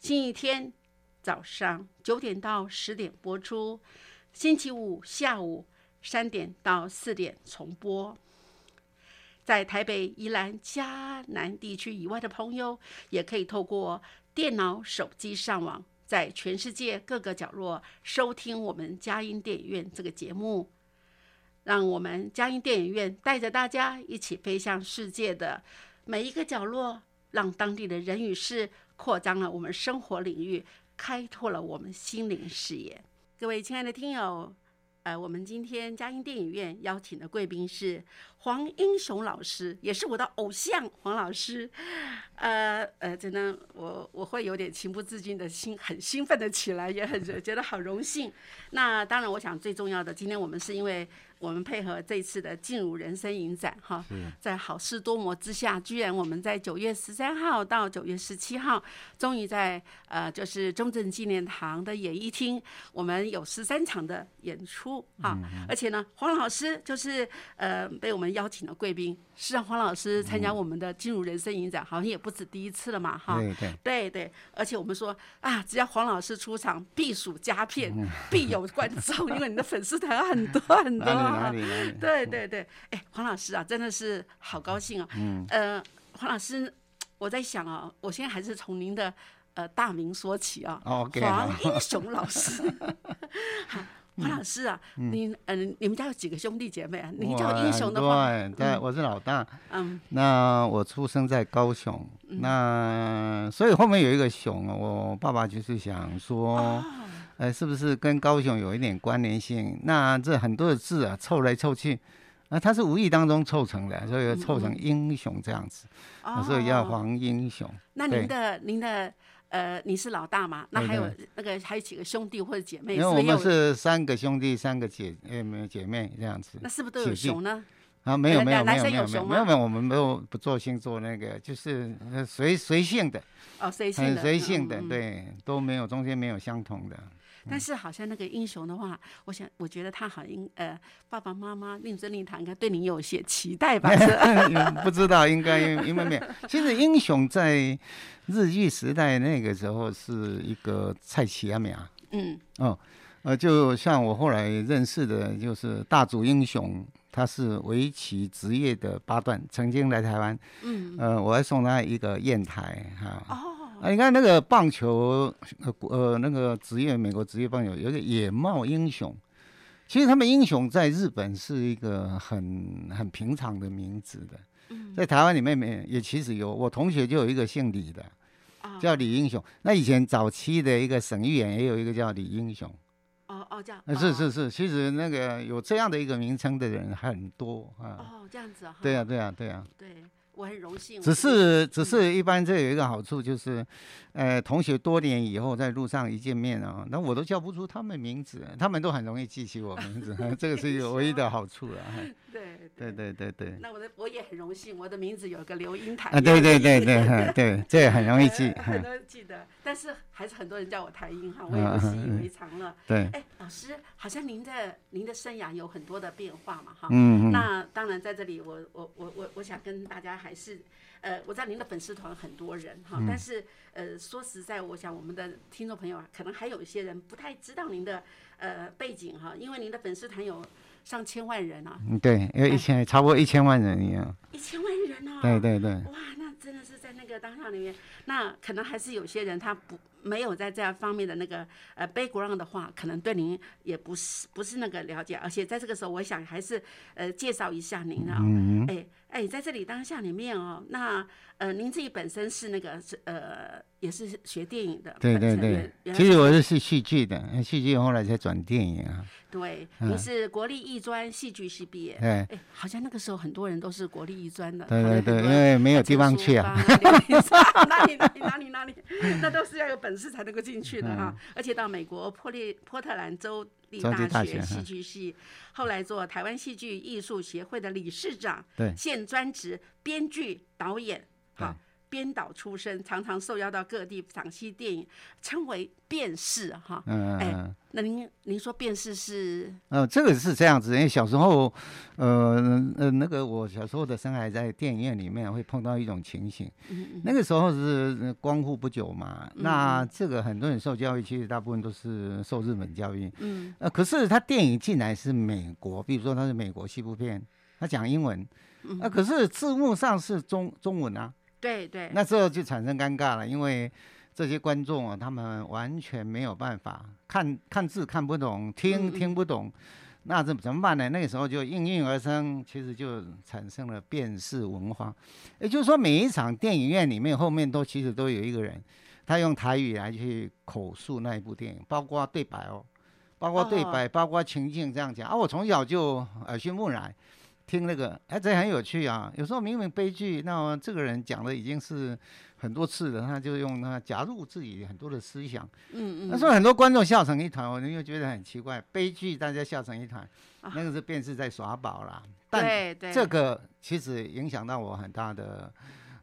星期天早上九点到十点播出，星期五下午三点到四点重播。在台北、宜兰、迦南地区以外的朋友，也可以透过电脑、手机上网，在全世界各个角落收听我们佳音电影院这个节目。让我们佳音电影院带着大家一起飞向世界的每一个角落，让当地的人与事扩张了我们生活领域，开拓了我们心灵视野。各位亲爱的听友，呃，我们今天佳音电影院邀请的贵宾是黄英雄老师，也是我的偶像黄老师。呃呃，真的，我我会有点情不自禁的心，很兴奋的起来，也很觉得好荣幸。那当然，我想最重要的，今天我们是因为。我们配合这次的进入人生影展，哈，在好事多磨之下，居然我们在九月十三号到九月十七号，终于在呃，就是中正纪念堂的演艺厅，我们有十三场的演出啊！而且呢，黄老师就是呃被我们邀请的贵宾，是让黄老师参加我们的进入人生影展，好像也不止第一次了嘛，哈，对对对对，而且我们说啊，只要黄老师出场，必属佳片，必有观众，因为你的粉丝团很多很多。哪里哪里？对对对，哎，黄老师啊，真的是好高兴哦。嗯。呃，黄老师，我在想啊，我现在还是从您的呃大名说起啊。OK。黄英雄老师。好，黄老师啊，你嗯，你们家有几个兄弟姐妹啊？你叫英雄的话，对，我是老大。嗯。那我出生在高雄，那所以后面有一个雄，我爸爸就是想说。呃，是不是跟高雄有一点关联性？那这很多的字啊，凑来凑去，啊，他是无意当中凑成的，所以凑成英雄这样子，所以叫黄英雄。那您的您的呃，你是老大嘛？那还有那个还有几个兄弟或者姐妹？因为我们是三个兄弟，三个姐呃没有姐妹这样子。那是不是都有熊呢？啊，没有没有没有没有没有没有，我们没有不做星座那个，就是随随性的哦，随性的，很随性的，对，都没有中间没有相同的。但是好像那个英雄的话，我想，我觉得他好像呃，爸爸妈妈令尊令堂应该对你有些期待吧？不知道，应该因为没有。其实英雄在日剧时代那个时候是一个蔡奇阿美啊。嗯。哦，呃，就像我后来认识的，就是大主英雄，他是围棋职业的八段，曾经来台湾。嗯。呃，我还送他一个砚台哈。哦。啊，你看那个棒球，呃呃，那个职业美国职业棒球有一个野茂英雄，其实他们英雄在日本是一个很很平常的名字的，在台湾里面没也其实有，我同学就有一个姓李的，叫李英雄。那以前早期的一个省议员也有一个叫李英雄。哦哦，这样。是是是，其实那个有这样的一个名称的人很多啊。哦，这样子啊。对呀对呀对呀。对。我很荣幸。只是只是一般这有一个好处就是，呃，同学多年以后在路上一见面啊，那我都叫不出他们名字，他们都很容易记起我名字，这个是唯一的好处 了。对对对对对。那我的我也很荣幸，我的名字有个刘英台。啊，对对对对 对，这也很容易记。很多人记得，但是还是很多人叫我台英哈，我也不习以为常了。对。哎，老师，好像您的您的生涯有很多的变化嘛哈。嗯嗯。那当然在这里，我我我我我想跟大家还是，呃，我知道您的粉丝团很多人哈，但是呃，说实在，我想我们的听众朋友可能还有一些人不太知道您的呃背景哈，因为您的粉丝团有。上千万人啊！嗯，对，有一千，超过一千万人一样。一千万人啊！对对对。哇，那真的是在那个当下里面，那可能还是有些人他不没有在这样方面的那个呃 background 的话，可能对您也不是不是那个了解，而且在这个时候，我想还是呃介绍一下您啊。嗯哎哎，在这里当下里面哦，那呃您自己本身是那个是呃。也是学电影的，对对对，其实我是是戏剧的，戏剧后来才转电影啊。对，你是国立艺专戏剧系毕业，哎，好像那个时候很多人都是国立艺专的，对对对，因为没有地方去啊。哪里哪里哪里哪里，那都是要有本事才能够进去的哈。而且到美国波利波特兰州立大学戏剧系，后来做台湾戏剧艺术协会的理事长，对，现专职编剧导演，好。编导出身，常常受邀到各地赏析电影，称为辨识哈。嗯哎，那您您说辨识是？呃，这个是这样子，因为小时候，呃呃，那个我小时候的生涯在电影院里面会碰到一种情形。嗯那个时候是光复不久嘛，那这个很多人受教育，其实大部分都是受日本教育。嗯。呃，可是他电影进来是美国，比如说他是美国西部片，他讲英文，啊，可是字幕上是中中文啊。对对，那时候就产生尴尬了，因为这些观众啊，他们完全没有办法看看字看不懂，听听不懂，那这怎么办呢？那个时候就应运而生，其实就产生了辨识文化。也就是说，每一场电影院里面后面都其实都有一个人，他用台语来去口述那一部电影，包括对白哦，包括对白，包括情境这样讲啊。我从小就耳濡目染。听那个，哎，这很有趣啊！有时候明明悲剧，那这个人讲的已经是很多次了，他就用他加入自己很多的思想。嗯嗯。那时候很多观众笑成一团，我又觉得很奇怪，悲剧大家笑成一团，那个是便是在耍宝啦。对对。这个其实影响到我很大的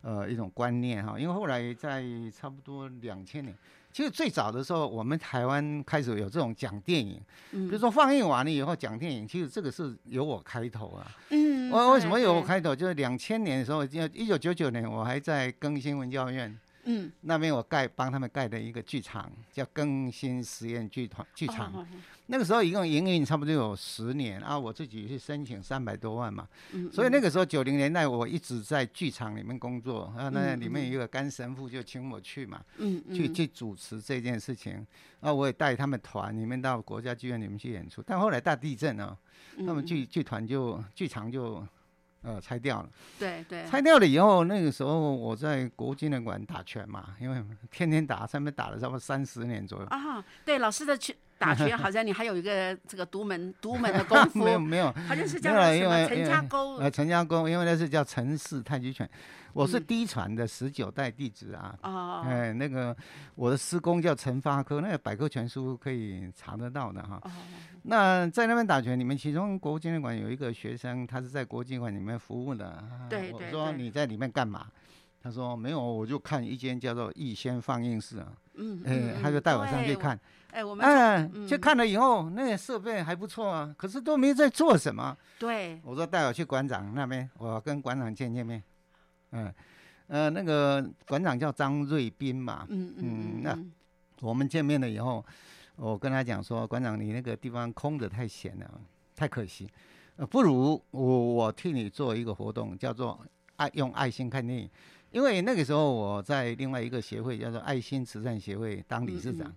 呃一种观念哈，因为后来在差不多两千年。其实最早的时候，我们台湾开始有这种讲电影，比如说放映完了以后讲电影，其实这个是由我开头啊。嗯，我为什么由我开头？就是两千年的时候，一九九九年，我还在更新文教院。嗯，那边我盖帮他们盖的一个剧场，叫更新实验剧团剧场。那个时候一共营运差不多有十年啊，我自己去申请三百多万嘛。嗯。所以那个时候九零年代我一直在剧场里面工作啊，那里面有一个干神父就请我去嘛。嗯去去主持这件事情，啊，我也带他们团里面到国家剧院里面去演出。但后来大地震啊，那么剧剧团就剧场就。呃，拆掉了。对对。拆掉了以后，那个时候我在国纪念馆打拳嘛，因为天天打，上面打了差不多三十年左右。啊，对，老师的拳打拳，好像你还有一个这个独门 独门的功夫。没有没有，好像是叫什么陈家沟。呃，陈家沟，因为那是叫陈氏太极拳。我是嫡传的十九代弟子啊。哦。哎，那个我的师公叫陈发科，那个百科全书可以查得到的哈。哦。那在那边打拳，你们其中国务纪念馆有一个学生，他是在国际馆里面服务的。对对。我说你在里面干嘛？他说没有，我就看一间叫做逸仙放映室啊。嗯。哎，他就带我上去看。哎，我们。嗯。去看了以后，那个设备还不错啊，可是都没在做什么。对。我说带我去馆长那边，我跟馆长见见面。嗯。呃，那个馆长叫张瑞斌嘛。嗯嗯。那我们见面了以后。我跟他讲说，馆长，你那个地方空着太闲了，太可惜，呃，不如我我替你做一个活动，叫做爱用爱心看电影。因为那个时候我在另外一个协会叫做爱心慈善协会当理事长，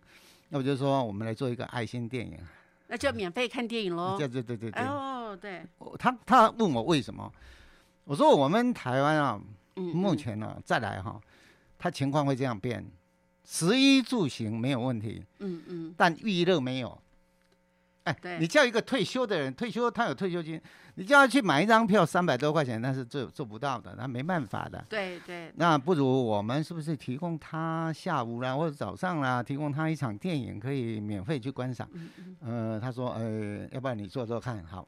那我就说我们来做一个爱心电影，那就免费看电影喽。对对对对对。哦，对。他他问我为什么，我说我们台湾啊，目前呢再来哈，他情况会这样变。食衣住行没有问题，嗯嗯，但娱乐没有，哎，你叫一个退休的人，退休他有退休金，你叫他去买一张票三百多块钱，那是做做不到的，那没办法的。对对。那不如我们是不是提供他下午啦或者早上啦，提供他一场电影可以免费去观赏？嗯嗯。呃，他说，呃，要不然你做做看，好。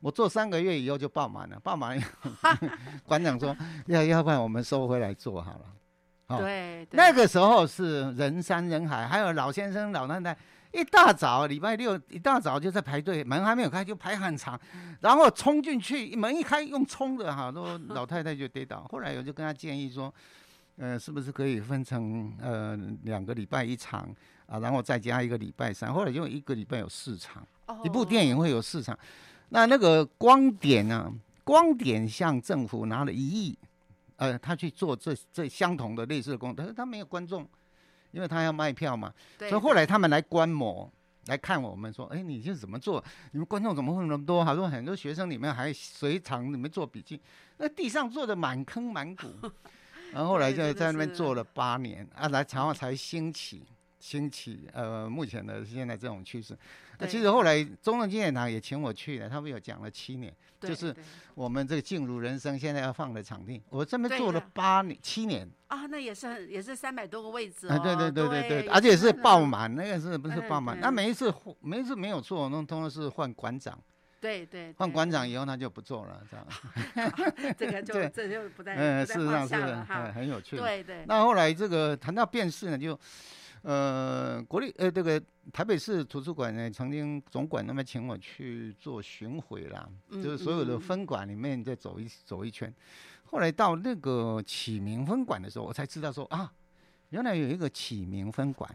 我做三个月以后就爆满了，爆满以后，馆长说，要要不然我们收回来做好了。对，那个时候是人山人海，还有老先生、老太太，一大早礼拜六一大早就在排队，门还没有开就排很长，然后冲进去，门一开用冲的哈，都 老太太就跌倒。后来我就跟她建议说，呃，是不是可以分成呃两个礼拜一场啊，然后再加一个礼拜三，后来就一个礼拜有四场，一部电影会有四场。那那个光点呢？光点向政府拿了一亿。呃，他去做这这相同的类似的工，但是他没有观众，因为他要卖票嘛。所以后来他们来观摩，来看我们说，哎，你这怎么做？你们观众怎么会那么多？好多很多学生里面还随场里面做笔记，那地上做的满坑满谷。然后后来就在那边做了八年，啊，来然后才兴起。兴起，呃，目前的现在这种趋势。那其实后来中正纪念堂也请我去了，他们有讲了七年，就是我们这个进入人生现在要放的场地，我这边做了八年七年。啊，那也是也是三百多个位置哦。对对对对对，而且是爆满，那个是不是爆满？那每一次每一次没有做，那通常是换馆长。对对。换馆长以后他就不做了，这样。这个就 这就不再嗯，事实上是很很有趣。对对。那后来这个谈到变式呢，就。呃，国立呃，这个台北市图书馆呢，曾经总管那么请我去做巡回啦，就是所有的分馆里面再走一走一圈。后来到那个启明分馆的时候，我才知道说啊，原来有一个启明分馆，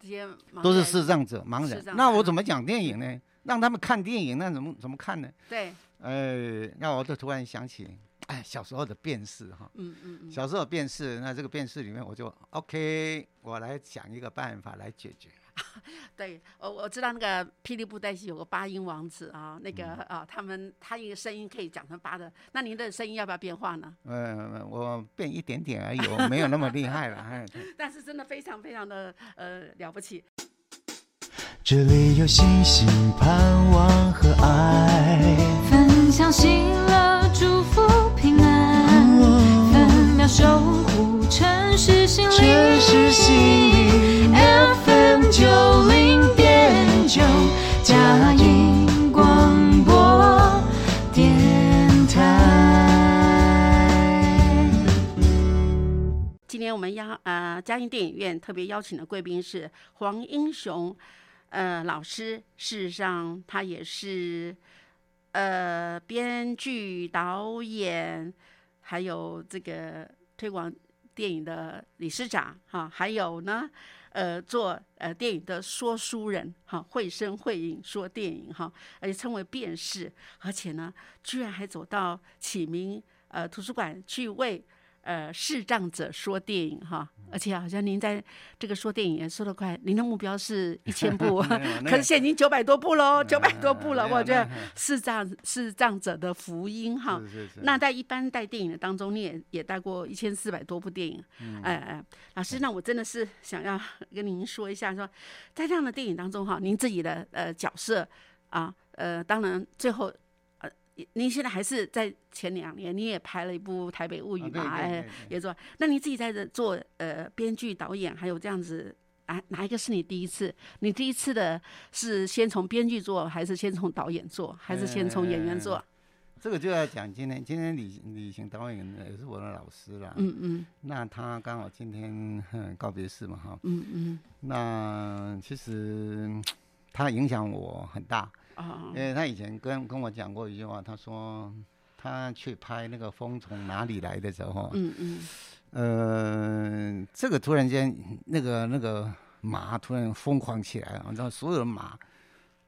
这些都是视障者盲人。那我怎么讲电影呢？让他们看电影，那怎么怎么看呢？对，呃，那我就突然想起。哎，小时候的辨识哈，嗯嗯嗯，小时候辨识，那这个辨识里面，我就 OK，我来想一个办法来解决。对，我我知道那个霹雳布袋戏有个八音王子啊，那个啊，他们他一个声音可以讲成八的，那您的声音要不要变化呢？嗯，我变一点点而已，我没有那么厉害了。但是真的非常非常的呃了不起。这里有星星盼望和爱，分享喜乐祝福。守护城市心灵，FM 九零点九，佳音广播电台。今天我们邀呃佳音电影院特别邀请的贵宾是黄英雄呃老师，事实上他也是呃编剧导演。还有这个推广电影的理事长哈，还有呢，呃，做呃电影的说书人哈，绘声绘影说电影哈，而且称为辨识，而且呢，居然还走到启明呃图书馆去为。呃，视障者说电影哈，而且好像您在这个说电影也说得快，您的目标是一千部，可是现在已经九百多部喽，九百多部了。我觉得视障视障者的福音哈。那在一般带电影的当中，你也也带过一千四百多部电影。哎哎，老师，那我真的是想要 跟您说一下，说在这样的电影当中哈，您自己的呃角色啊，呃，当然最后。您现在还是在前两年，你也拍了一部《台北物语》嘛？哎，也做。那你自己在这做呃编剧、导演，还有这样子，啊，哪一个是你第一次？你第一次的是先从编剧做，还是先从导演做，还是先从演员做？这个就要讲今天，今天李李行导演也是我的老师了。嗯嗯。那他刚好今天 告别式嘛，哈。嗯嗯。那其实 他影响我很大。因为他以前跟跟我讲过一句话，他说他去拍那个《风从哪里来》的时候，嗯嗯，呃，这个突然间那个那个马突然疯狂起来了，然后所有的马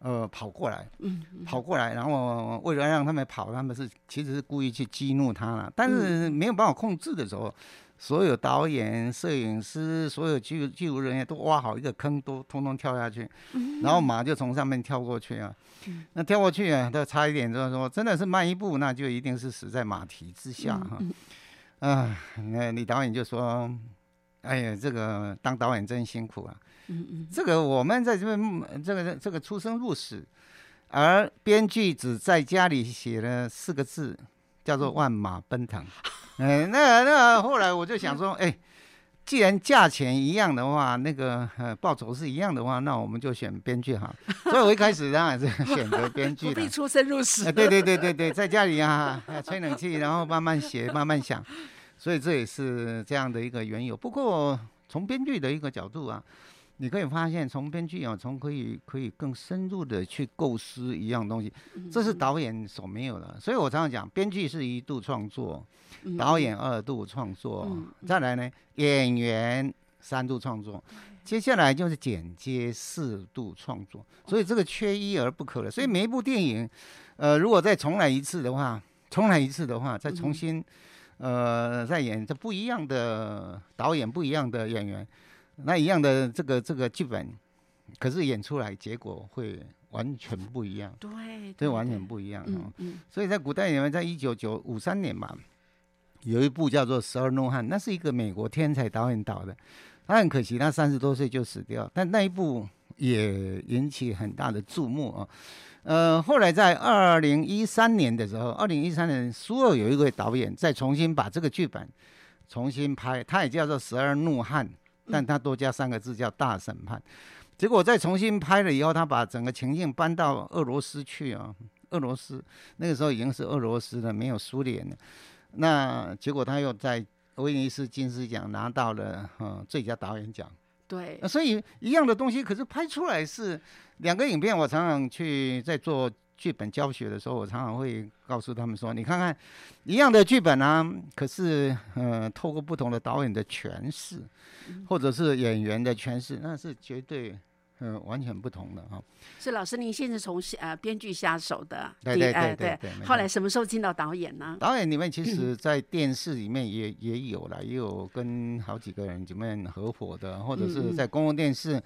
呃跑过来，嗯，跑过来，然后为了让他们跑，他们是其实是故意去激怒他了，但是没有办法控制的时候。所有导演、摄影师、所有记记录人员都挖好一个坑，都通通跳下去，然后马就从上面跳过去啊。那跳过去啊，都差一点，就是说，真的是慢一步，那就一定是死在马蹄之下哈。啊，那李导演就说，哎呀，这个当导演真辛苦啊。嗯嗯。这个我们在这边，这个这个出生入死，而编剧只在家里写了四个字，叫做万马奔腾。嗯，那那后来我就想说，哎。既然价钱一样的话，那个呃报酬是一样的话，那我们就选编剧哈。所以我一开始当然是 选择编剧的。不必出生入死。对对对对对，在家里啊吹冷气，然后慢慢写，慢慢想，所以这也是这样的一个缘由。不过从编剧的一个角度啊。你可以发现，从编剧啊，从可以可以更深入的去构思一样东西，这是导演所没有的。所以我常常讲，编剧是一度创作，导演二度创作，再来呢，演员三度创作，接下来就是剪接四度创作。所以这个缺一而不可了。所以每一部电影，呃，如果再重来一次的话，重来一次的话，再重新，呃，再演这不一样的导演，不一样的演员。那一样的这个这个剧本，可是演出来结果会完全不一样。对，这完全不一样。嗯嗯。所以在古代里面，在一九九五三年嘛，有一部叫做《十二怒汉》，那是一个美国天才导演导的。他很可惜，他三十多岁就死掉。但那一部也引起很大的注目啊。呃，后来在二零一三年的时候，二零一三年苏俄有一位导演再重新把这个剧本重新拍，他也叫做《十二怒汉》。但他多加三个字叫大审判，结果再重新拍了以后，他把整个情境搬到俄罗斯去啊，俄罗斯那个时候已经是俄罗斯了，没有苏联了。那结果他又在威尼斯金狮奖拿到了嗯最佳导演奖。对，所以一样的东西，可是拍出来是两个影片。我常常去在做。剧本教学的时候，我常常会告诉他们说：“你看看，一样的剧本啊，可是，呃，透过不同的导演的诠释，或者是演员的诠释，那是绝对。”嗯，完全不同的哈。是老师，您现在从呃编剧下手的，对对对对对。后来什么时候进到导演呢？导演里面其实，在电视里面也也有了，也有跟好几个人里面合伙的，或者是在公共电视。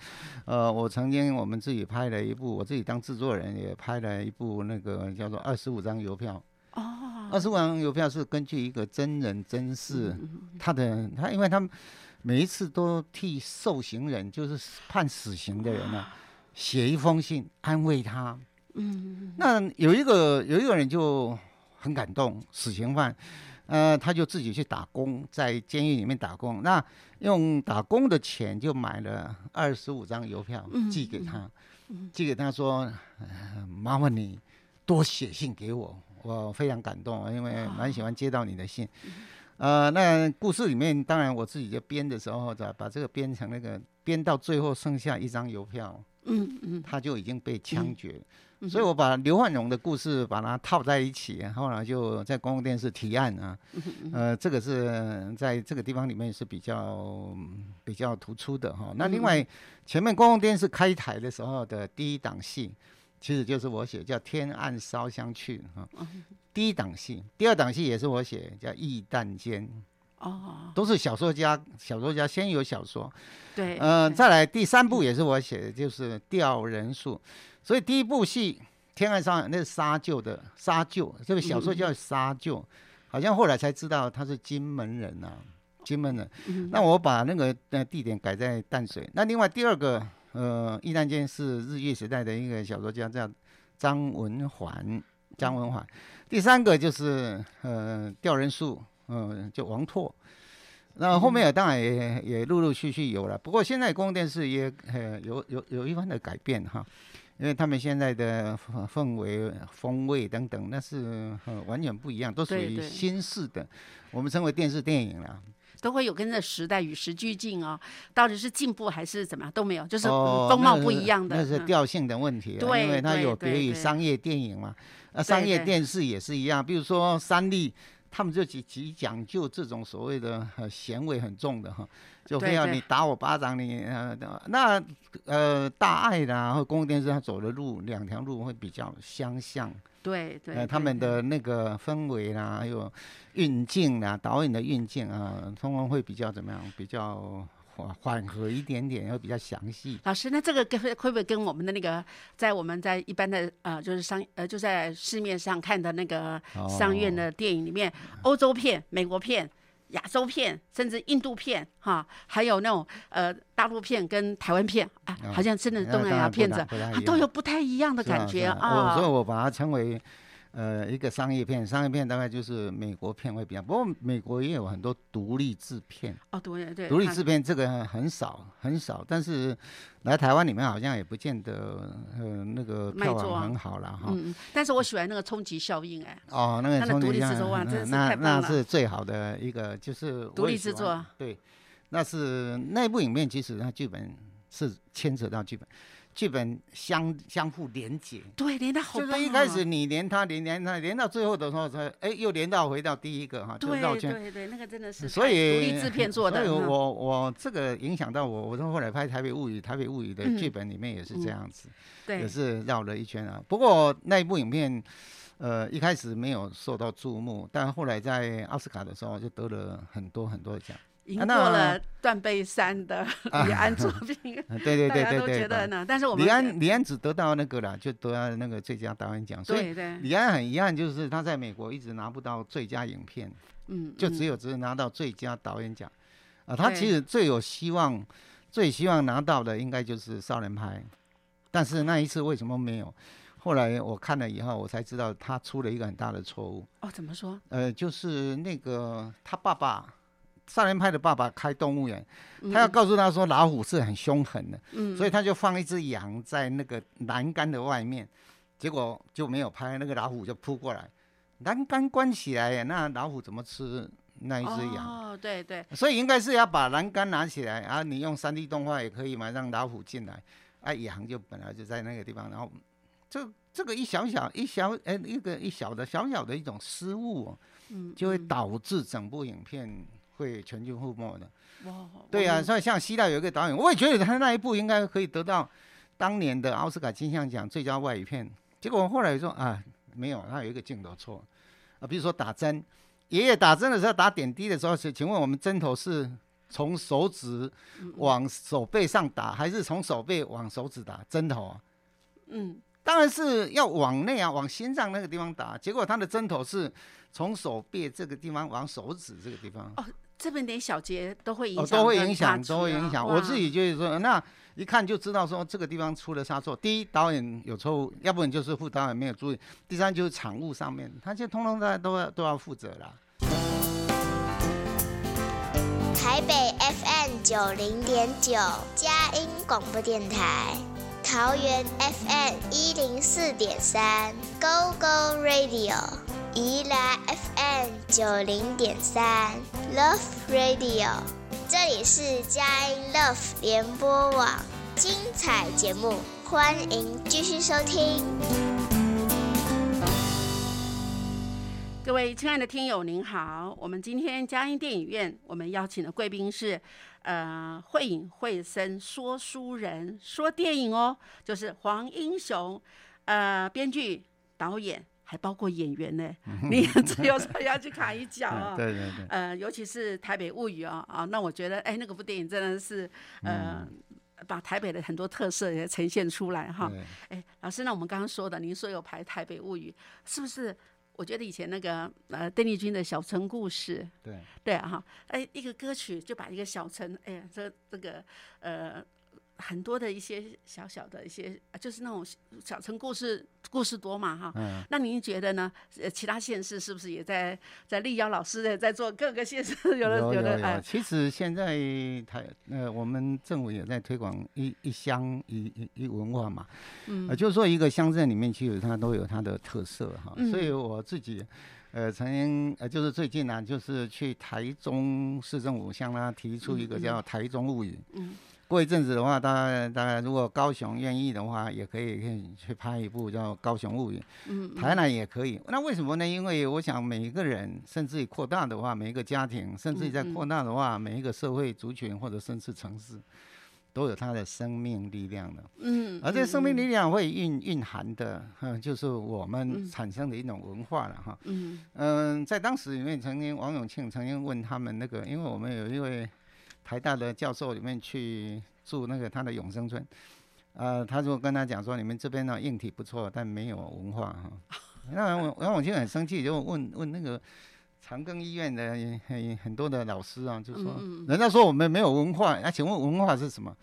呃，我曾经我们自己拍了一部，我自己当制作人也拍了一部那个叫做《二十五张邮票》。哦。二十五张邮票是根据一个真人真事，他的他，因为他们。每一次都替受刑人，就是判死刑的人呢，写一封信安慰他。嗯，那有一个有一个人就很感动，死刑犯，呃，他就自己去打工，在监狱里面打工。那用打工的钱就买了二十五张邮票寄给他，寄给他说：“麻烦你多写信给我，我非常感动，因为蛮喜欢接到你的信。”呃，那故事里面，当然我自己就编的时候，把把这个编成那个编到最后剩下一张邮票，嗯嗯，他就已经被枪决，所以我把刘焕荣的故事把它套在一起，后来就在公共电视提案啊，呃，这个是在这个地方里面是比较比较突出的哈。那另外前面公共电视开台的时候的第一档戏。其实就是我写，叫《天暗烧香去》哈，第一档戏，第二档戏也是我写，叫《异弹间》哦，都是小说家，小说家先有小说，对，呃，再来第三部也是我写的，就是《吊人树》，所以第一部戏《天暗烧》那是沙旧的沙旧，这个小说叫沙臼，好像后来才知道他是金门人呐，金门人，那我把那个呃地点改在淡水，那另外第二个。呃，易难间是日月时代的一个小说家，叫张文环。张文环，第三个就是呃吊人树，嗯，就王拓。那后面也当然也也陆陆续续有了，不过现在公共电视也呃有有有一番的改变哈，因为他们现在的氛围、风味等等，那是完全不一样，都属于新式的，我们称为电视电影了。都会有跟着时代与时俱进哦，到底是进步还是怎么样都没有，就是风貌不一样的。那是调性的问题，对因为它有别于商业电影嘛。啊，商业电视也是一样，比如说三立，他们就极极讲究这种所谓的咸味很重的哈，就非要你打我巴掌，你呃那呃大爱的或公共电视，它走的路两条路会比较相像。对对，他们的那个氛围啦，还有运镜啦，导演的运镜啊，通常会比较怎么样？比较缓缓和一点点，会比较详细。老师，那这个跟会不会跟我们的那个在我们在一般的呃，就是商呃，就在市面上看的那个商院的电影里面，欧洲片、美国片亚洲片，甚至印度片，哈，还有那种呃大陆片跟台湾片啊，好像真的东南亚片子，它都有不太一样的感觉啊。所以我把它称为。呃，一个商业片，商业片大概就是美国片会比较，不过美国也有很多独立制片。哦，对对。独立制片这个很少很少，但是来台湾里面好像也不见得呃那个票房很好了哈。嗯嗯。但是我喜欢那个冲击效应哎。哦，那个冲击效应，那那是最好的一个就是独立制作。对，那是那部影片，其实它剧本是牵扯到剧本。剧本相相互连接，对，连到好就是一开始你连他连连他连到最后的时候，才哎又连到回到第一个哈，就绕圈。对对，那个真的是所以独立制片做的。所以我我这个影响到我，我从后来拍《台北物语》，《台北物语》的剧本里面也是这样子，也是绕了一圈啊。不过那一部影片，呃，一开始没有受到注目，但后来在奥斯卡的时候就得了很多很多的奖。赢过了断背山的李安作 品，对对对对对，觉得呢。但是我们李安李安只得到那个了，就得到那个最佳导演奖。所以李安很遗憾，就是他在美国一直拿不到最佳影片，嗯，就只有只拿到最佳导演奖。啊，他其实最有希望、最希望拿到的应该就是《少年派》，但是那一次为什么没有？后来我看了以后，我才知道他出了一个很大的错误。哦，怎么说？呃，就是那个他爸爸。少年派的爸爸开动物园，他要告诉他说老虎是很凶狠的，所以他就放一只羊在那个栏杆的外面，结果就没有拍，那个老虎就扑过来，栏杆关起来，那老虎怎么吃那一只羊？哦，对对，所以应该是要把栏杆拿起来，啊，你用三 D 动画也可以嘛，让老虎进来，啊，羊就本来就在那个地方，然后这这个一小小一小哎一个一小的小小的一种失误，嗯，就会导致整部影片。会全军覆没的，哇！对啊，所以像希腊有一个导演，我也觉得他那一部应该可以得到当年的奥斯卡金像奖最佳外语片。结果我后来说啊，没有，他有一个镜头错啊，比如说打针，爷爷打针的时候打点滴的时候，请请问我们针头是从手指往手背上打，还是从手背往手指打针头啊？嗯，当然是要往内啊，往心脏那个地方打。结果他的针头是从手背这个地方往手指这个地方。这么点小节都会影响，都会影响，都会影响。我自己就是说，那一看就知道说这个地方出了差错。第一，导演有错误，要不然就是副导演没有注意。第三，就是场务上面，他就通通在都要都要负责啦。台北 FM 九零点九，佳音广播电台；桃园 FM 一零四点三，Go Go Radio。宜兰 FM 九零点三 Love Radio，这里是佳音 Love 联播网，精彩节目，欢迎继续收听。各位亲爱的听友，您好，我们今天佳音电影院，我们邀请的贵宾是呃慧影慧声说书人说电影哦，就是黄英雄，呃，编剧导演。还包括演员呢，你只有说要去卡一脚啊。对对对。呃，尤其是《台北物语》啊啊，那我觉得，哎，那个部电影真的是，呃，把台北的很多特色也呈现出来哈。哎，老师，那我们刚刚说的，您说有排《台北物语》，是不是？我觉得以前那个呃邓丽君的小城故事，对对哈，哎，一个歌曲就把一个小城，哎呀，这这个呃。很多的一些小小的一些，就是那种小城故事，故事多嘛哈。嗯。那您觉得呢？呃，其他县市是不是也在在力邀老师的在做各个县市 有的有的？有其实现在台呃，我们政府也在推广一一乡一一一文化嘛。嗯。呃，就是说一个乡镇里面其实它都有它的特色哈。嗯。所以我自己呃曾经呃就是最近呢，就是去台中市政府向他提出一个叫《台中物语》。嗯。过一阵子的话，大概大概如果高雄愿意的话，也可以可以去拍一部叫《高雄物语》。嗯，台南也可以。那为什么呢？因为我想每一个人，甚至于扩大的话，每一个家庭，甚至于在扩大的话，每一个社会族群或者甚至城市，都有它的生命力量的。嗯，而这生命力量会蕴蕴含的，嗯，就是我们产生的一种文化了哈。嗯嗯，在当时里面，曾经王永庆曾经问他们那个，因为我们有一位。台大的教授里面去住那个他的永生村，呃，他就跟他讲说，你们这边呢硬体不错，但没有文化哈。那王王永庆很生气，就问问那个长庚医院的很很多的老师啊，就说，人家说我们没有文化，那请问文化是什么？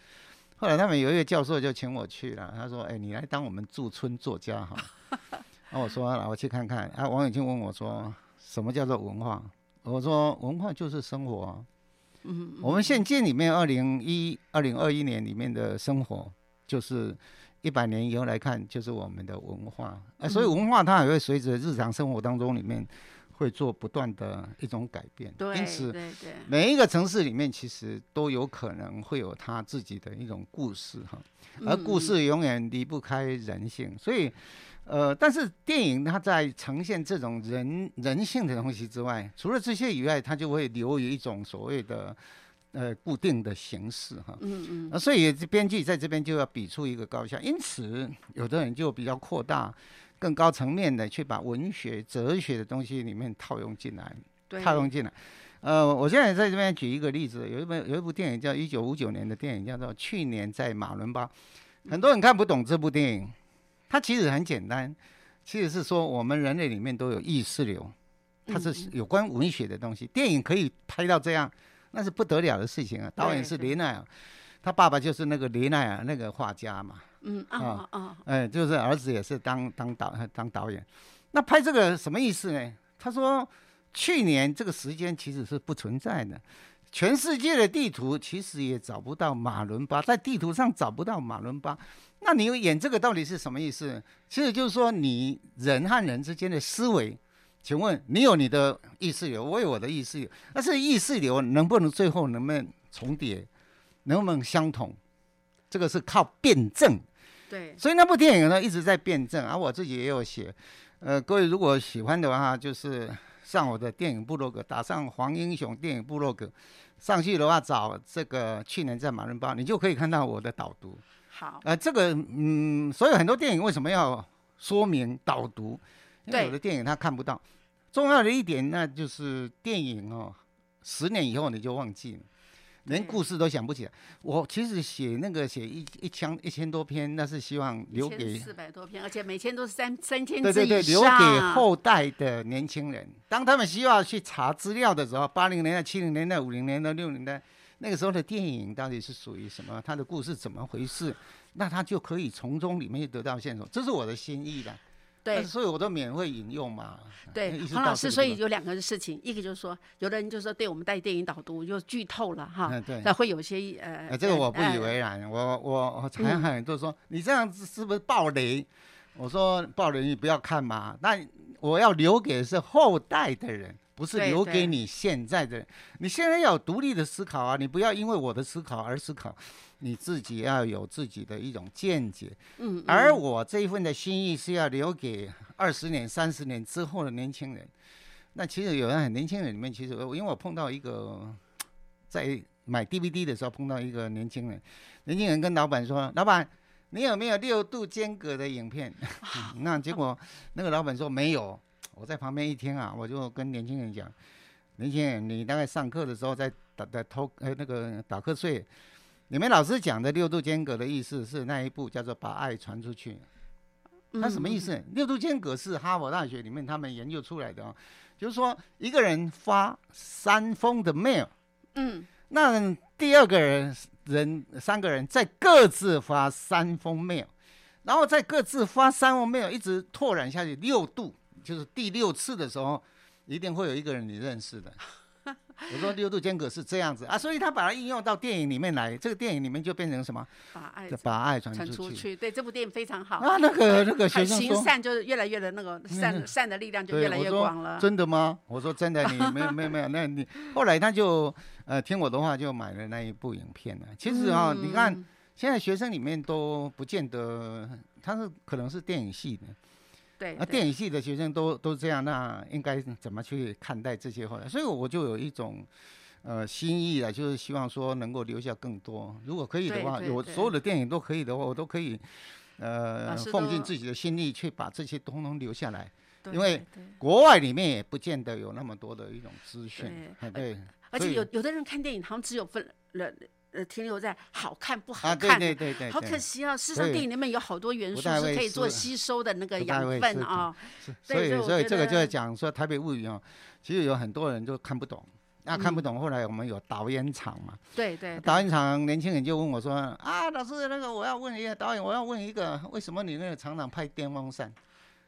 后来他们有一个教授就请我去了，他说：“哎，你来当我们驻村作家哈。” 那我说：“我去看看。”啊，王永庆问我说：“什么叫做文化？”我说：“文化就是生活。”嗯，我们现今里面二零一二零二一年里面的生活，就是一百年以后来看，就是我们的文化。啊，所以文化它也会随着日常生活当中里面。会做不断的一种改变，因此每一个城市里面其实都有可能会有它自己的一种故事哈，而故事永远离不开人性，所以呃，但是电影它在呈现这种人人性的东西之外，除了这些以外，它就会流于一种所谓的呃固定的形式哈，嗯嗯，所以编剧在这边就要比出一个高下，因此有的人就比较扩大。更高层面的去把文学、哲学的东西里面套用进来，套用进来。呃，我现在在这边举一个例子，有一本有一部电影叫一九五九年的电影，叫做《去年在马伦巴》。很多人看不懂这部电影，它其实很简单，其实是说我们人类里面都有意识流，它是有关文学的东西。电影可以拍到这样，那是不得了的事情啊！导演是林奈尔，他爸爸就是那个林奈尔那个画家嘛。嗯啊啊，哎，就是儿子也是当当导当导演，那拍这个什么意思呢？他说去年这个时间其实是不存在的，全世界的地图其实也找不到马伦巴，在地图上找不到马伦巴。那你演这个到底是什么意思？其实就是说你人和人之间的思维，请问你有你的意识流，我有我的意识流，但是意识流能不能最后能不能重叠，能不能相同？这个是靠辩证。对，所以那部电影呢一直在辩证，而我自己也有写。呃，各位如果喜欢的话，就是上我的电影部落格，打上黄英雄电影部落格，上去的话找这个去年在马伦巴，你就可以看到我的导读。好，呃，这个嗯，所以很多电影为什么要说明导读？因为有的电影他看不到。重要的一点，那就是电影哦，十年以后你就忘记了。连故事都想不起来。我其实写那个写一一千一千多篇，那是希望留给四百多篇，而且每天都是三三千字对对对，留给后代的年轻人。当他们需要去查资料的时候，八零年代、七零年代、五零年代、六零年代那个时候的电影到底是属于什么？他的故事怎么回事？那他就可以从中里面得到线索。这是我的心意的。对，所以我都免费引用嘛。对，黄老师，所以有两个事情，一个就是说，有的人就说对我们带电影导读就剧透了哈，那会有些呃，这个我不以为然，我我我常常都说你这样子是不是暴雷？我说暴雷你不要看嘛，那我要留给是后代的人。不是留给你现在的，你现在要有独立的思考啊！你不要因为我的思考而思考，你自己要有自己的一种见解。嗯，而我这一份的心意是要留给二十年、三十年之后的年轻人。那其实有人很年轻人里面，其实因为我碰到一个在买 DVD 的时候碰到一个年轻人，年轻人跟老板说：“老板，你有没有六度间隔的影片？” 那结果那个老板说没有。我在旁边一听啊，我就跟年轻人讲：年轻人，你大概上课的时候在打在偷呃那个打瞌睡。你们老师讲的六度间隔的意思是那一步叫做把爱传出去。它什么意思？六度间隔是哈佛大学里面他们研究出来的哦，就是说一个人发三封的 mail，嗯，那第二个人人三个人再各自发三封 mail，然后再各自发三封 mail，一直拓展下去六度。就是第六次的时候，一定会有一个人你认识的。我说六度间隔是这样子啊，所以他把它应用到电影里面来，这个电影里面就变成什么？把爱把爱传出去。对，这部电影非常好啊。那个那个 学生行善就是越来越的那个善善的力量就越来越广了。真的吗？我说真的，你 没有没有没有，那你后来他就呃听我的话就买了那一部影片了。其实啊，你看现在学生里面都不见得他是可能是电影系的。对，那电影系的学生都都这样，那应该怎么去看待这些话？所以我就有一种呃心意啊，就是希望说能够留下更多。如果可以的话，有所有的电影都可以的话，我都可以呃奉尽自己的心力去把这些通通留下来。因为国外里面也不见得有那么多的一种资讯。对，而且有有的人看电影好像只有分了。呃停留在好看不啊，好看，对对对对，好可惜啊！事实上，电影里面有好多元素是可以做吸收的那个养分啊。所以所以所以这个就得是讲说台北物语哦，其实有很多人都看不懂。那看不懂，后来我们有导演场嘛，对对，对导演场年轻人就问我说：“啊，老师，那个我要问一个导演，我要问一个，为什么你那个厂长拍电风扇？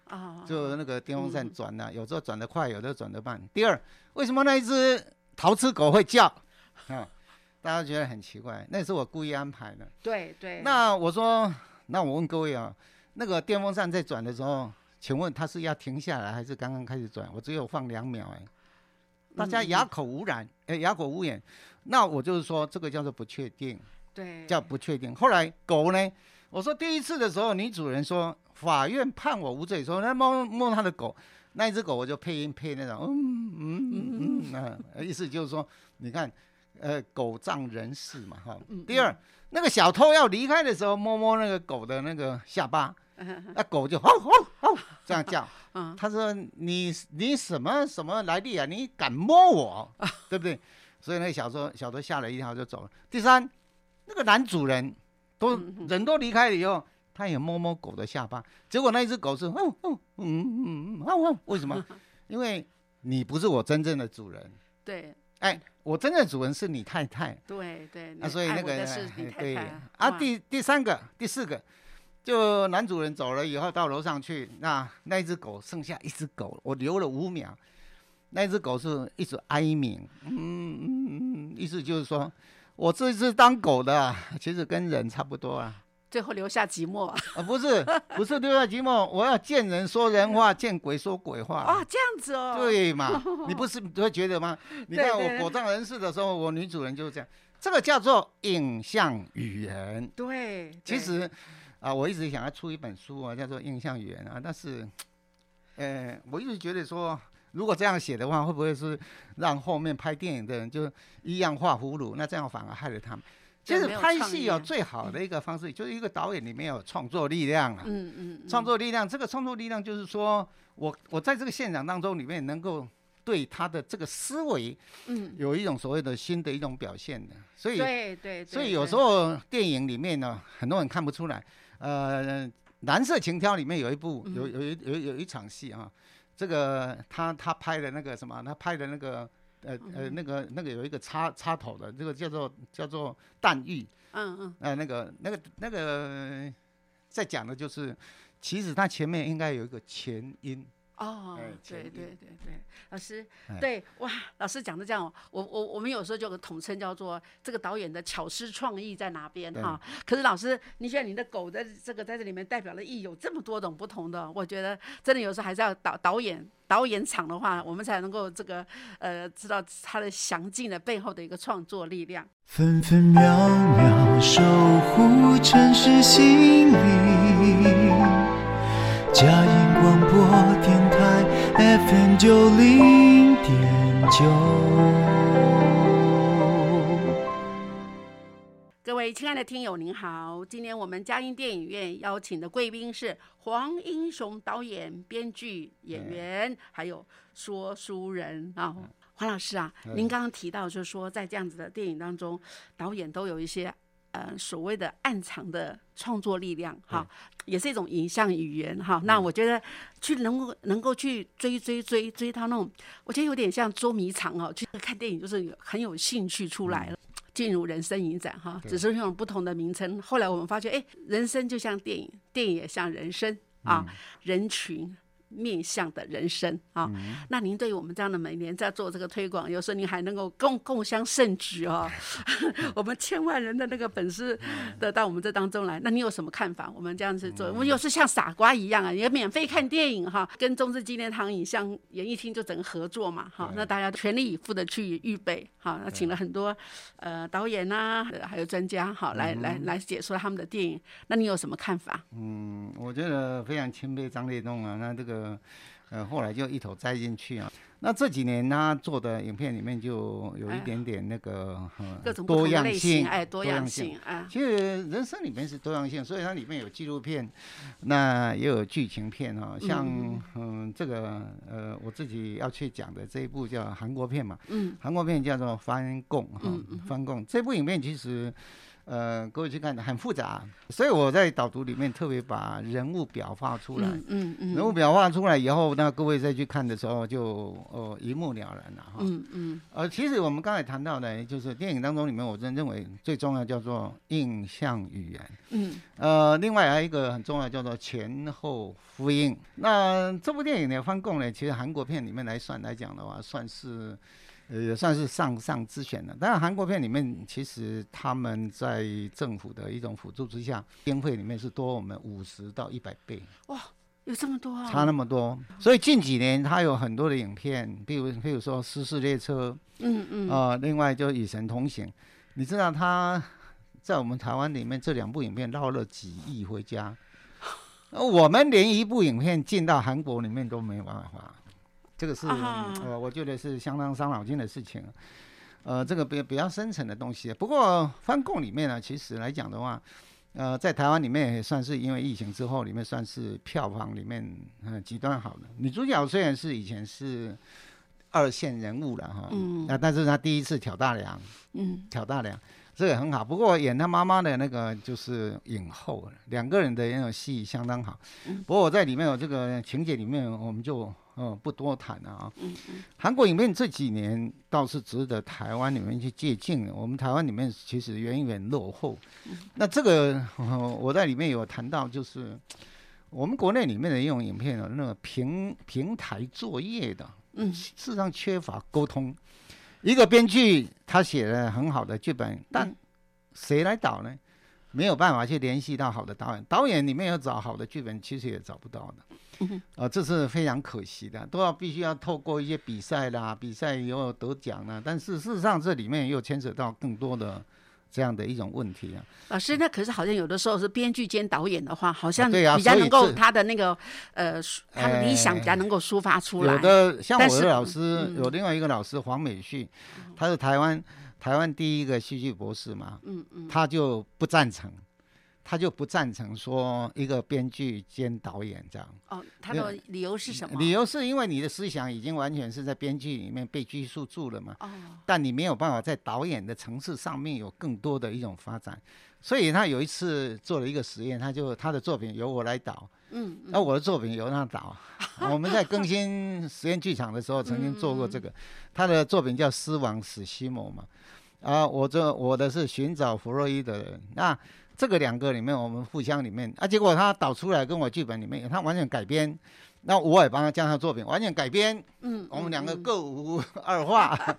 啊，就那个电风扇嗯转的、有时候转得快，有时候转得慢。第二，为什么那一只陶瓷狗会叫？啊，大家觉得很奇怪，那是我故意安排的。对对，那我说，那我问各位啊，那个电风扇在转的时候，请问它是要停下来还是刚刚开始转？我只有放两秒哎，大家哑口无言，哎、哑口无言。那我就是说，这个叫做不确定，对叫不确定。后来狗呢，我说第一次的时候，女主人说法院判我无罪，说那摸摸她的狗，那一只狗我就配音配那种嗯嗯嗯嗯啊，意思就是说，你看，呃，狗仗人势嘛哈。第二，那个小偷要离开的时候，摸摸那个狗的那个下巴，那狗就吼吼吼这样叫。嗯他说你你什么什么来历啊？你敢摸我，对不对？所以那个小偷小偷吓了一跳就走了。第三，那个男主人都人都离开了以后，他也摸摸狗的下巴，结果那一只狗是哦哦嗯嗯嗯哦哦，为什么？因为你不是我真正的主人，对哎，我真正的主人是你太太。对对，啊，所以那个对啊，第第三个、第四个，就男主人走了以后到楼上去，那那一只狗剩下一只狗，我留了五秒，那只狗是一直哀鸣，嗯嗯嗯，意思就是说我这只当狗的啊，其实跟人差不多啊。最后留下寂寞啊，不是，不是留下寂寞，我要见人说人话，见鬼说鬼话。哦，这样子哦，对嘛？你不是会觉得吗？你看我果仗人势的时候，我女主人就是这样，这个叫做影像语言。对，对其实啊，我一直想要出一本书啊，叫做《印象语言》啊，但是，呃，我一直觉得说，如果这样写的话，会不会是让后面拍电影的人就一样画葫芦？那这样反而害了他们。其实拍戏哦，创意啊最好的一个方式就是一个导演里面有创作力量啊。嗯嗯，创作力量，这个创作力量就是说我我在这个现场当中里面能够对他的这个思维，嗯，有一种所谓的新的一种表现的。所以对对，所以有时候候电影里面呢，很多人看不出来。呃，《蓝色情挑》里面有一部有有一有有一场戏啊，这个他他拍的那个什么，他拍的那个呃呃那个那个有一个插插头的，这个叫做叫做弹玉，嗯嗯呃那个那个那个在讲的就是，其实它前面应该有一个前因。哦哎，对对对对，老师哎，对哇，老师讲的这样哦，我我我们有时候就有个统称叫做这个导演的巧思创意在哪边对哈。可是老师，你觉得你的狗的这个在这里面代表的意义有这么多种不同的，我觉得真的有时候还是要导导演导演场的话，我们才能够这个呃知道它的详尽的背后的一个创作力量。分分秒秒守护城市心灵。佳音广播电九零点九。各位亲爱的听友，您好！今天我们嘉音电影院邀请的贵宾是黄英雄导演、编剧、演员，还有说书人啊。黄老师啊，您刚刚提到，就是说在这样子的电影当中，导演都有一些呃所谓的暗藏的创作力量哈，也是一种影像语言哈。那我觉得去能够能够去追追追追到那种，我觉得有点像捉迷藏哦，去看电影就是很有兴趣出来了。进入人生影展哈，只是用不同的名称。后来我们发觉，哎，人生就像电影，电影也像人生啊，人群。面向的人生啊，那您对于我们这样的每年在做这个推广，有时候您还能够共共襄盛举哦，我们千万人的那个粉丝的到我们这当中来，那你有什么看法？我们这样子做，我们有时像傻瓜一样啊，也免费看电影哈，跟中正纪念堂影像演艺厅就整个合作嘛，哈，那大家全力以赴的去预备，哈，那请了很多呃导演呐、呃还有专家哈，来来来解说他们的电影，那你有什么看法？嗯，我觉得非常钦佩张立东啊，那这个个呃后来就一头栽进去啊。那这几年他做的影片里面就有一点点那个各种多样性，哎，多样性啊。其实人生里面是多样性，所以它里面有纪录片，那也有剧情片啊。像嗯这个呃我自己要去讲的这一部叫韩国片嘛，嗯，韩国片叫做《翻供》哈，《翻供》这部影片其实。呃，各位去看，很复杂，所以我在导读里面特别把人物表画出来。嗯嗯。人物表画出来以后，那各位再去看的时候，就呃一目了然了哈。嗯嗯。呃，其实我们刚才谈到的，就是电影当中里面，我真认为最重要叫做印象语言。嗯。呃，另外还有一个很重要叫做前后呼应。那这部电影呢，翻供呢，其实韩国片里面来算来讲的话，算是。呃，也算是上上之选了。当然，韩国片里面其实他们在政府的一种辅助之下，经费里面是多我们五十到一百倍。哇，有这么多啊！差那么多。所以近几年他有很多的影片，比如比如说《失事列车》，嗯嗯，啊，另外就《与神同行》。你知道他在我们台湾里面这两部影片捞了几亿回家，我们连一部影片进到韩国里面都没有办法。这个是呃，我觉得是相当伤脑筋的事情，呃，这个比比较深层的东西。不过翻供里面呢，其实来讲的话，呃，在台湾里面也算是因为疫情之后，里面算是票房里面嗯极端好的。女主角虽然是以前是二线人物了哈，嗯，那但是她第一次挑大梁，嗯，挑大梁。这个很好，不过演他妈妈的那个就是影后，两个人的那种戏相当好。不过我在里面有这个情节里面，我们就嗯不多谈了啊。韩国影片这几年倒是值得台湾里面去借鉴的，我们台湾里面其实远远落后。那这个我在里面有谈到，就是我们国内里面的一种影片的那个平平台作业的，嗯，事实上缺乏沟通。一个编剧他写了很好的剧本，但谁来导呢？没有办法去联系到好的导演，导演里面有找好的剧本，其实也找不到的。啊，这是非常可惜的，都要必须要透过一些比赛啦，比赛以后得奖啦，但是事实上这里面又牵扯到更多的。这样的一种问题啊，老师，那可是好像有的时候是编剧兼导演的话，好像比较能够他的那个呃，他的理想比较能够抒发出来。有的像我的老师，有另外一个老师黄美旭，他是台湾台湾第一个戏剧博士嘛，嗯嗯，他就不赞成。他就不赞成说一个编剧兼导演这样。哦，他的理由是什么？理由是因为你的思想已经完全是在编剧里面被拘束住了嘛。哦。但你没有办法在导演的层次上面有更多的一种发展，所以他有一次做了一个实验，他就他的作品由我来导。嗯。那我的作品由他导。我们在更新实验剧场的时候曾经做过这个，他的作品叫《狮王史西姆》嘛。啊，我这我的是寻找弗洛伊德人。那这个两个里面，我们互相里面啊，结果他导出来跟我剧本里面，他完全改编，那我也帮他将他作品完全改编，嗯，我们两个各无二话，啊，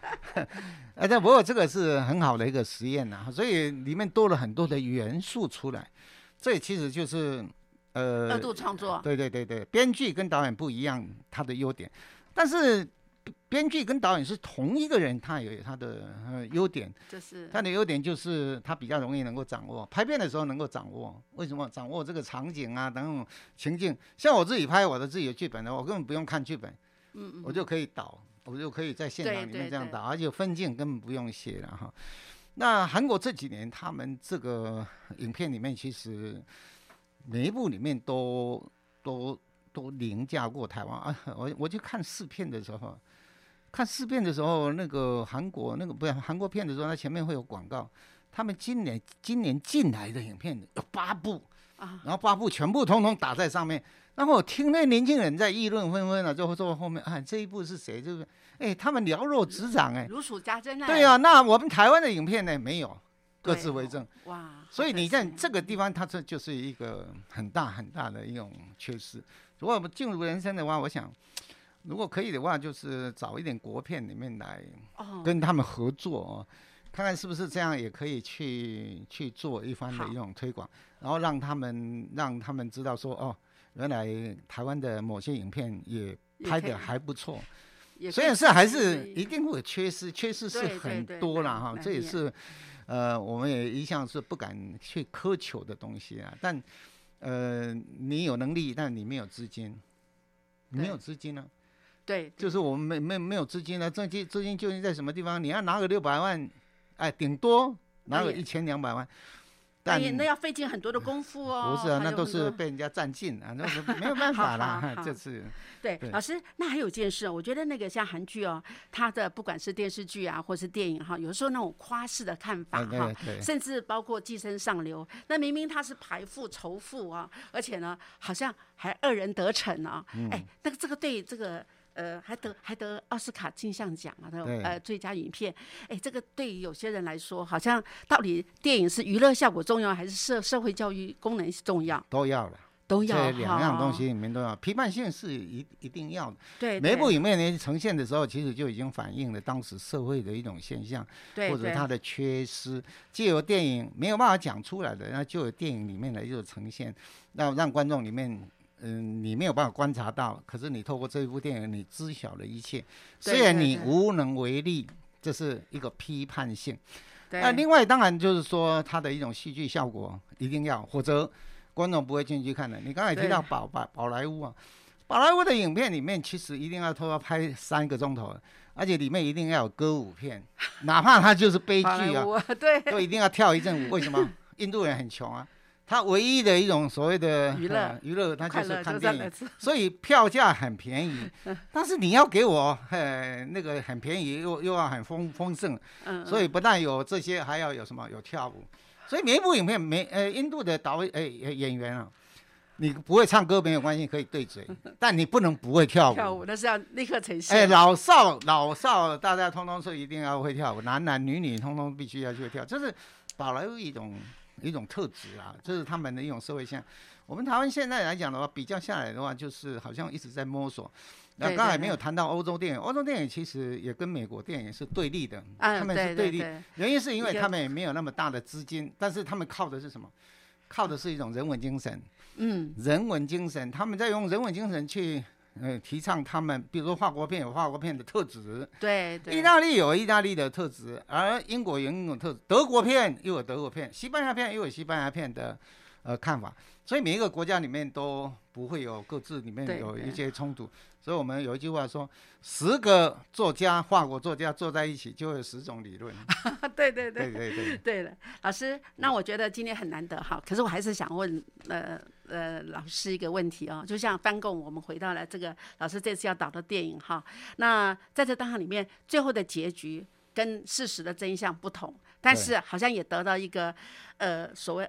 但不过这个是很好的一个实验呐，所以里面多了很多的元素出来，这其实就是呃，二度创作，对对对对，编剧跟导演不一样，他的优点，但是。编剧跟导演是同一个人，他有他的呃优点，就是他的优点就是他比较容易能够掌握拍片的时候能够掌握，为什么掌握这个场景啊等等情境？像我自己拍我的自己的剧本呢，我根本不用看剧本，嗯嗯，我就可以导，我就可以在现场里面这样导，而且分镜根本不用写了哈。那韩国这几年他们这个影片里面其实每一部里面都都都凌驾过台湾啊，我我就看试片的时候。看试片的时候，那个韩国那个不是韩国片的时候，它前面会有广告。他们今年今年进来的影片有八部啊，然后八部全部通通打在上面。然后我听那年轻人在议论纷纷了，最后坐后面啊，这一部是谁？就是哎，他们了若指掌哎，如数家珍啊。对啊，那我们台湾的影片呢没有，各自为政。哇，所以你在这个地方，它这就是一个很大很大的一种缺失。如果我们进入人生的话，我想。如果可以的话，就是找一点国片里面来跟他们合作哦，看看是不是这样也可以去去做一番的一种推广，然后让他们让他们知道说哦，原来台湾的某些影片也拍的还不错，虽然是还是一定会有缺失，缺失是很多了哈，这也是呃我们也一向是不敢去苛求的东西啊，但呃你有能力，但你没有资金。你没有资金呢。对，就是我们没没没有资金了，资金资金究竟在什么地方？你要拿个六百万，哎，顶多拿个一千两百万。但那要费尽很多的功夫哦。不是啊，那都是被人家占尽啊，那没有办法啦。这次对老师，那还有件事，我觉得那个像韩剧哦，它的不管是电视剧啊，或是电影哈，有时候那种夸式的看法哈，甚至包括《寄生上流》，那明明他是排富仇富啊，而且呢，好像还二人得逞啊，哎，那个这个对这个。呃，还得还得奥斯卡金像奖啊，的呃最佳影片，哎，这个对于有些人来说，好像到底电影是娱乐效果重要，还是社社会教育功能是重要？都要了，都要。这两样东西里面都要，批判性是一一定要的。对，每部影片呢呈现的时候，其实就已经反映了当时社会的一种现象，或者它的缺失，借由电影没有办法讲出来的，那就有电影里面的一种呈现，让让观众里面。嗯，你没有办法观察到，可是你透过这一部电影，你知晓了一切。虽然你无能为力，这是一个批判性。那另外当然就是说，它的一种戏剧效果一定要，否则观众不会进去看的。你刚才提到宝宝宝莱坞啊，宝莱坞的影片里面其实一定要偷偷拍三个钟头，而且里面一定要有歌舞片，哪怕它就是悲剧啊，对，都一定要跳一阵舞。为什么？印度人很穷啊。他唯一的一种所谓的娱乐，娱乐他就是看电影，所以票价很便宜。但是你要给我，呃，那个很便宜又又要很丰丰盛，所以不但有这些，还要有什么？有跳舞。所以每一部影片，每呃印度的导演，演员啊，你不会唱歌没有关系，可以对嘴，但你不能不会跳舞。跳舞那是要立刻呈现。哎，老少老少大家通通是一定要会跳舞，男男女女通通必须要去跳，这是宝莱坞一种。一种特质啊，这是他们的一种社会现象。我们台湾现在来讲的话，比较下来的话，就是好像一直在摸索。那刚才没有谈到欧洲电影，欧洲电影其实也跟美国电影是对立的，他们是对立。原因是因为他们也没有那么大的资金，但是他们靠的是什么？靠的是一种人文精神。嗯，人文精神，他们在用人文精神去。嗯，提倡他们，比如说法国片有法国片的特质，对，意大利有意大利的特质，而英国有英国特质，德国片又有德国片，西班牙片又有西班牙片的呃看法，所以每一个国家里面都不会有各自里面有一些冲突。所以我们有一句话说，十个作家，法国作家坐在一起就有十种理论。对对对对对对的，老师，那我觉得今天很难得哈，可是我还是想问呃呃老师一个问题哦，就像翻供，我们回到了这个老师这次要导的电影哈，那在这档案里面，最后的结局跟事实的真相不同，但是好像也得到一个呃所谓。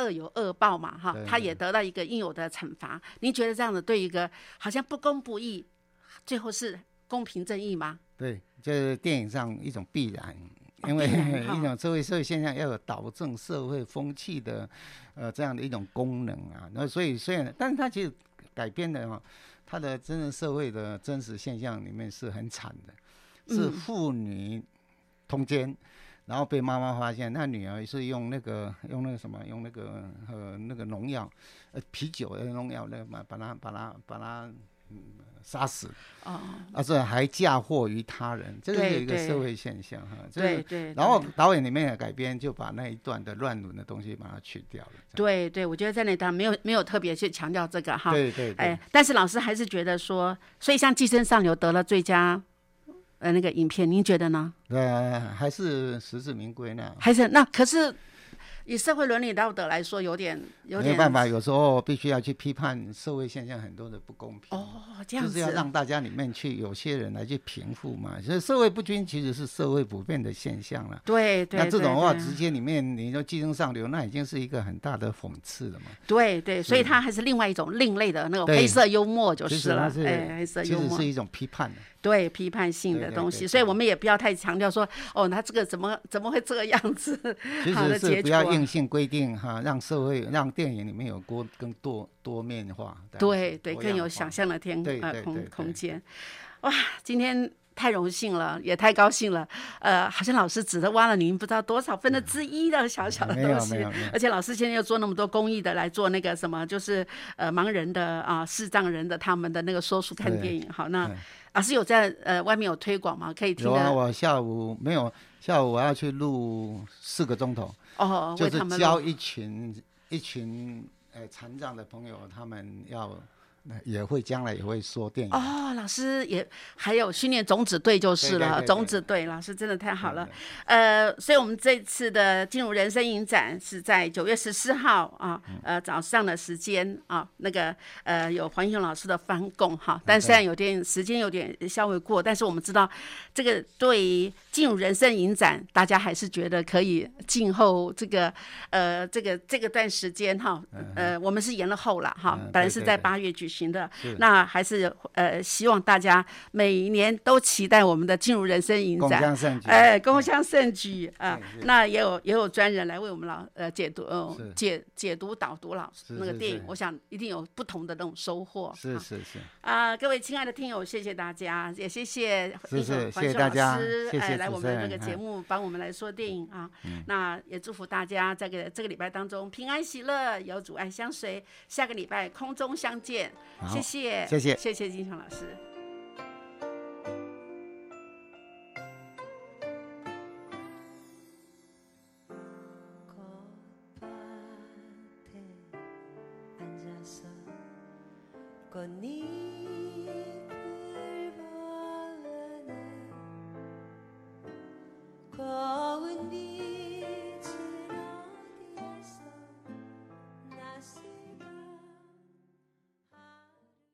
恶有恶报嘛，哈，他也得到一个应有的惩罚。您觉得这样子对一个好像不公不义，最后是公平正义吗？对，就是电影上一种必然，因为 一种社会社会现象要有导正社会风气的，呃，这样的一种功能啊。那所以虽然，但是它其实改变的哈，它的真正社会的真实现象里面是很惨的，是妇女通奸。然后被妈妈发现，那女儿是用那个 用那个什么，用那个呃那个农药，呃啤酒的农药，那个嘛把它把它把他杀死。哦。而且还嫁祸于他人，这个是一个社会现象哈。对对。然后导演里面的改编就把那一段的乱伦的东西把它去掉了。对对，我觉得在那段没有没有特别去强调这个哈。对对。哎，但是老师还是觉得说，所以像《寄生上流》得了最佳。呃，那个影片，您觉得呢？呃，还是实至名归呢？还是那可是。以社会伦理道德来说，有点有点没办法，有时候必须要去批判社会现象很多的不公平。哦，这样子就是要让大家里面去有些人来去平复嘛。所以社会不均其实是社会普遍的现象了。对对。那这种话直接里面你说寄生上流，那已经是一个很大的讽刺了嘛。对对，所以它还是另外一种另类的那种黑色幽默就是了。哎，黑色幽默是一种批判。对批判性的东西，所以我们也不要太强调说，哦，他这个怎么怎么会这个样子？其实是不要硬性规定哈，让社会让电影里面有多更多多面化。对对，更有想象的天呃空空间。哇，今天太荣幸了，也太高兴了。呃，好像老师只挖了您不知道多少分的之一的小小的东西，而且老师现在又做那么多公益的来做那个什么，就是呃盲人的啊视障人的他们的那个说书看电影。好，那。老师有在呃外面有推广吗？可以听。有啊，我下午没有，下午我要去录四个钟头。哦，就是教一群一群呃残障的朋友，他们要也会将来也会说电影哦，老师也还有训练种子队就是了，种子队老师真的太好了。呃，所以我们这次的进入人生影展是在九月十四号啊，呃早上的时间啊，那个呃有黄英老师的翻供哈，但虽然有点时间有点稍微过，但是我们知道这个对于进入人生影展，大家还是觉得可以静候这个呃这个这个段时间哈，呃我们是延了后了哈，本来是在八月举行。的，那还是呃，希望大家每年都期待我们的进入人生影展，哎，共襄盛举啊！那也有也有专人来为我们老呃解读，解解读导读老师那个电影，我想一定有不同的那种收获。是是是啊，各位亲爱的听友，谢谢大家，也谢谢谢谢谢谢大家，哎，来我们的那个节目帮我们来说电影啊。那也祝福大家在个这个礼拜当中平安喜乐，有阻碍相随，下个礼拜空中相见。谢谢，谢谢，谢谢金城老师。